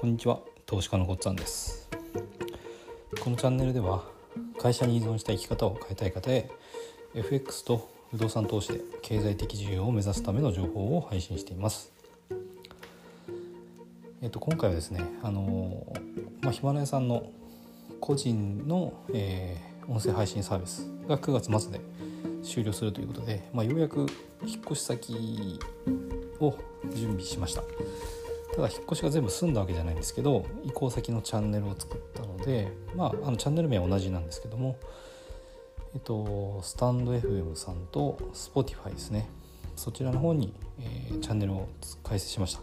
こんにちは。投資家のごっつぁんです。このチャンネルでは会社に依存した生き方を変えたい方へ FX と不動産投資で経済的自由を目指すための情報を配信しています。えっと今回はですねあのまあ、ヒマラヤさんの個人の、えー、音声配信サービスが9月末で終了するということで、まあ、ようやく引っ越し先を準備しました。ただ引っ越しが全部済んだわけじゃないんですけど移行先のチャンネルを作ったのでまああのチャンネル名は同じなんですけどもえっとスタンド FM さんと Spotify ですね。そちらの方に、えー、チャンネルを開設しました。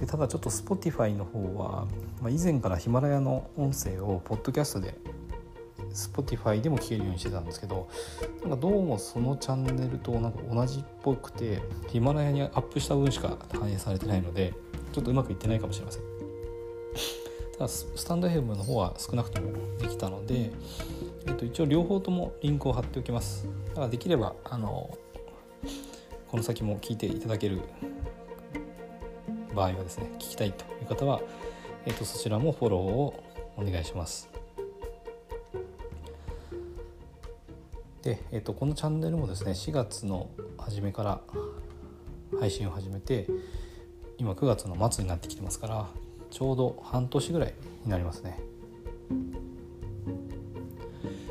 でただちょっと Spotify の方は、まあ、以前からヒマラヤの音声をポッドキャストで Spotify でも聞けるようにしてたんですけどなんかどうもそのチャンネルとなんか同じっぽくてヒマラヤにアップした分しか反映されてないのでちょっとうまくいってないかもしれません。ただスタンド FM の方は少なくともできたので、えっと、一応両方ともリンクを貼っておきます。だからできればあのこの先も聞いていただける場合はですね聞きたいという方は、えっと、そちらもフォローをお願いします。で、えっと、このチャンネルもですね4月の初めから配信を始めて今9月の末になってきてますからちょうど半年ぐらいになりますね。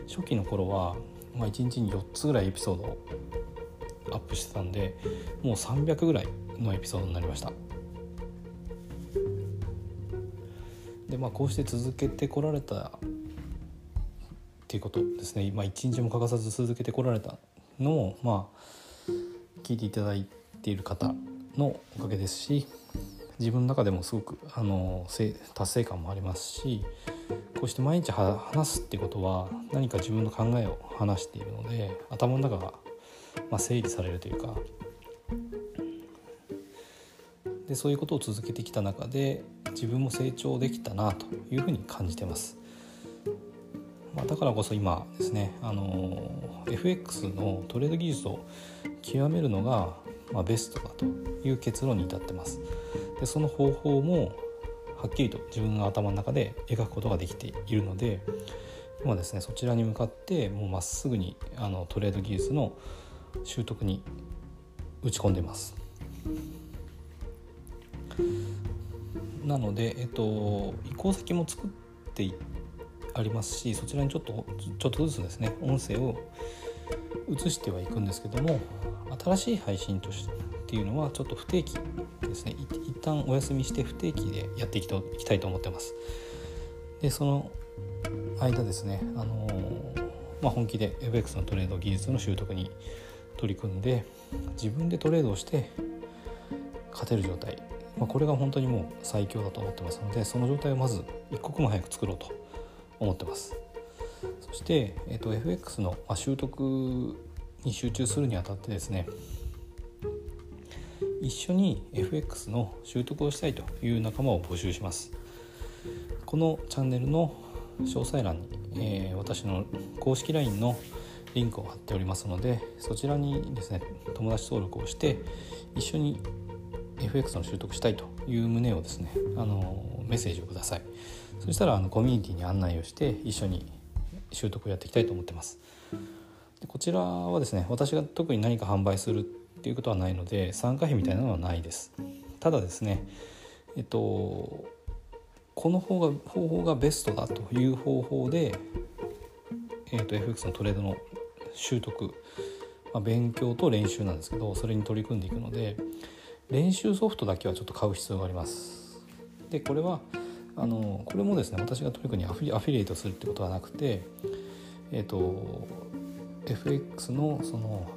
初期の頃は、まあ、1日に4つぐらいエピソードをアップしてたんでもう300ぐらいのエピソードになりました。でまあこうして続けてこられたっていうことですね、まあ、一日も欠かさず続けてこられたのもまあ聞いていただいている方のおかげですし自分の中でもすごくあの達成感もありますしこうして毎日話すってことは何か自分の考えを話しているので頭の中が、まあ、整理されるというかでそういうことを続けてきた中で自分も成長できたなというふうに感じてます。まあ、だからこそ今ですねあの FX のトレード技術を極めるのが、まあ、ベストだという結論に至ってます。でその方法もはっきりと自分の頭の中で描くことができているので今ですねそちらに向かってもうまっすぐにあのトレード技術の習得に打ち込んでます。なので、えっと、移行先も作ってありますしそちらにちょっとちょっとずつですね音声を移してはいくんですけども新しい配信としてっていうのはちょっと不定期ですね。一旦お休みして不定期でやっていきたいと思ってます。でその間ですねあのまあ、本気で FX のトレード技術の習得に取り組んで自分でトレードをして勝てる状態、まあ、これが本当にもう最強だと思ってますのでその状態をまず一刻も早く作ろうと思ってます。そして、えーと、FX の、まあ、習得に集中するにあたってですね一緒に FX の習得をしたいという仲間を募集します。このチャンネルの詳細欄に、えー、私の公式 LINE のリンクを貼っておりますのでそちらにですね友達登録をして一緒に FX の習得したいという旨をですねあのメッセージをください。そしたらあのコミュニティに案内をして一緒に習得をやっていきたいと思ってます。でこちらはですね私が特に何か販売するっていうことはないので参加費みたいなのはないです。ただですねえっとこの方が方法がベストだという方法で、えっと、FX のトレードの習得、まあ、勉強と練習なんですけどそれに取り組んでいくので練習ソフトだけはちょっと買う必要があります。でこれはあのこれもですね私がとにかくアフィアフィリエイトするってことはなくてえっ、ー、と FX のその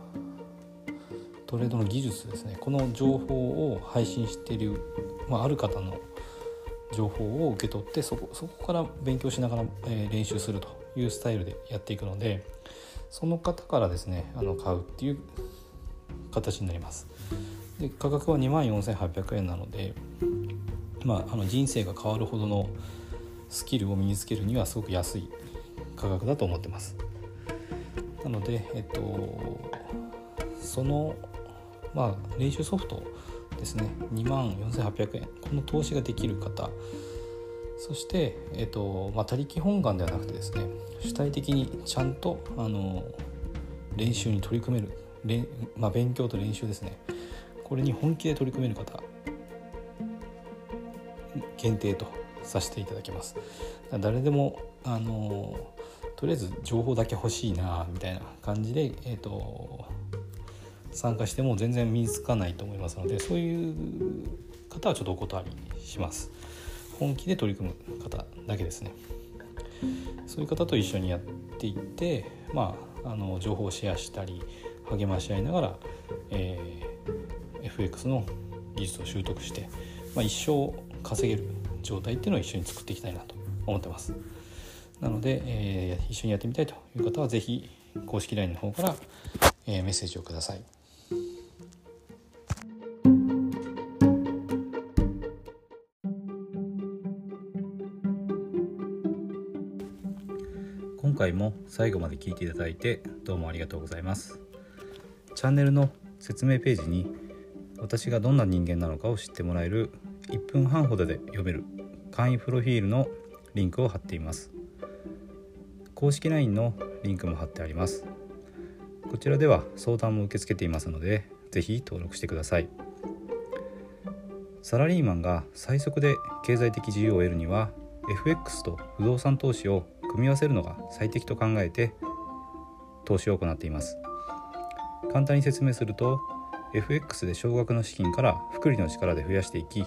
トレードの技術ですねこの情報を配信している、まあ、ある方の情報を受け取ってそこそこから勉強しながら、えー、練習するというスタイルでやっていくのでその方からですねあの買うっていう形になります。で価格は2万4800円なのでまあ、あの人生が変わるほどのスキルを身につけるにはすごく安い価格だと思ってます。なので、えっと、その、まあ、練習ソフトですね。2万4800円。この投資ができる方。そして、えーとまあ、他力本願ではなくてですね。主体的にちゃんとあの練習に取り組める、まあ、勉強と練習ですね。これに本気で取り組める方。限定とさせていただきます。誰でもあのとりあえず情報だけ欲しいなみたいな感じで、えーと、参加しても全然身につかないと思いますのでそういう方はちょっとお断りします。本気で取り組む方だけですね。そういう方と一緒にやっていってまああの情報をシェアしたり励まし合いながら、えー、FX の技術を習得して、まあ、一生稼げる状態っていうのを一緒に作っていきたいなと思ってます。なので、えー、一緒にやってみたいという方は是非公式 LINE の方から、えー、メッセージをください。今回も最後まで聞いていただいてどうもありがとうございます。チャンネルの説明ページに私がどんな人間なのかを知ってもらえる1分半ほどで読める簡易プロフィールのリンクを貼っています。公式 LINE のリンクも貼ってあります。こちらでは相談も受け付けていますので是非登録してください。サラリーマンが最速で経済的自由を得るには FX と不動産投資を組み合わせるのが最適と考えて投資を行っています。簡単に説明すると FX で少額の資金から複利の力で増やしていき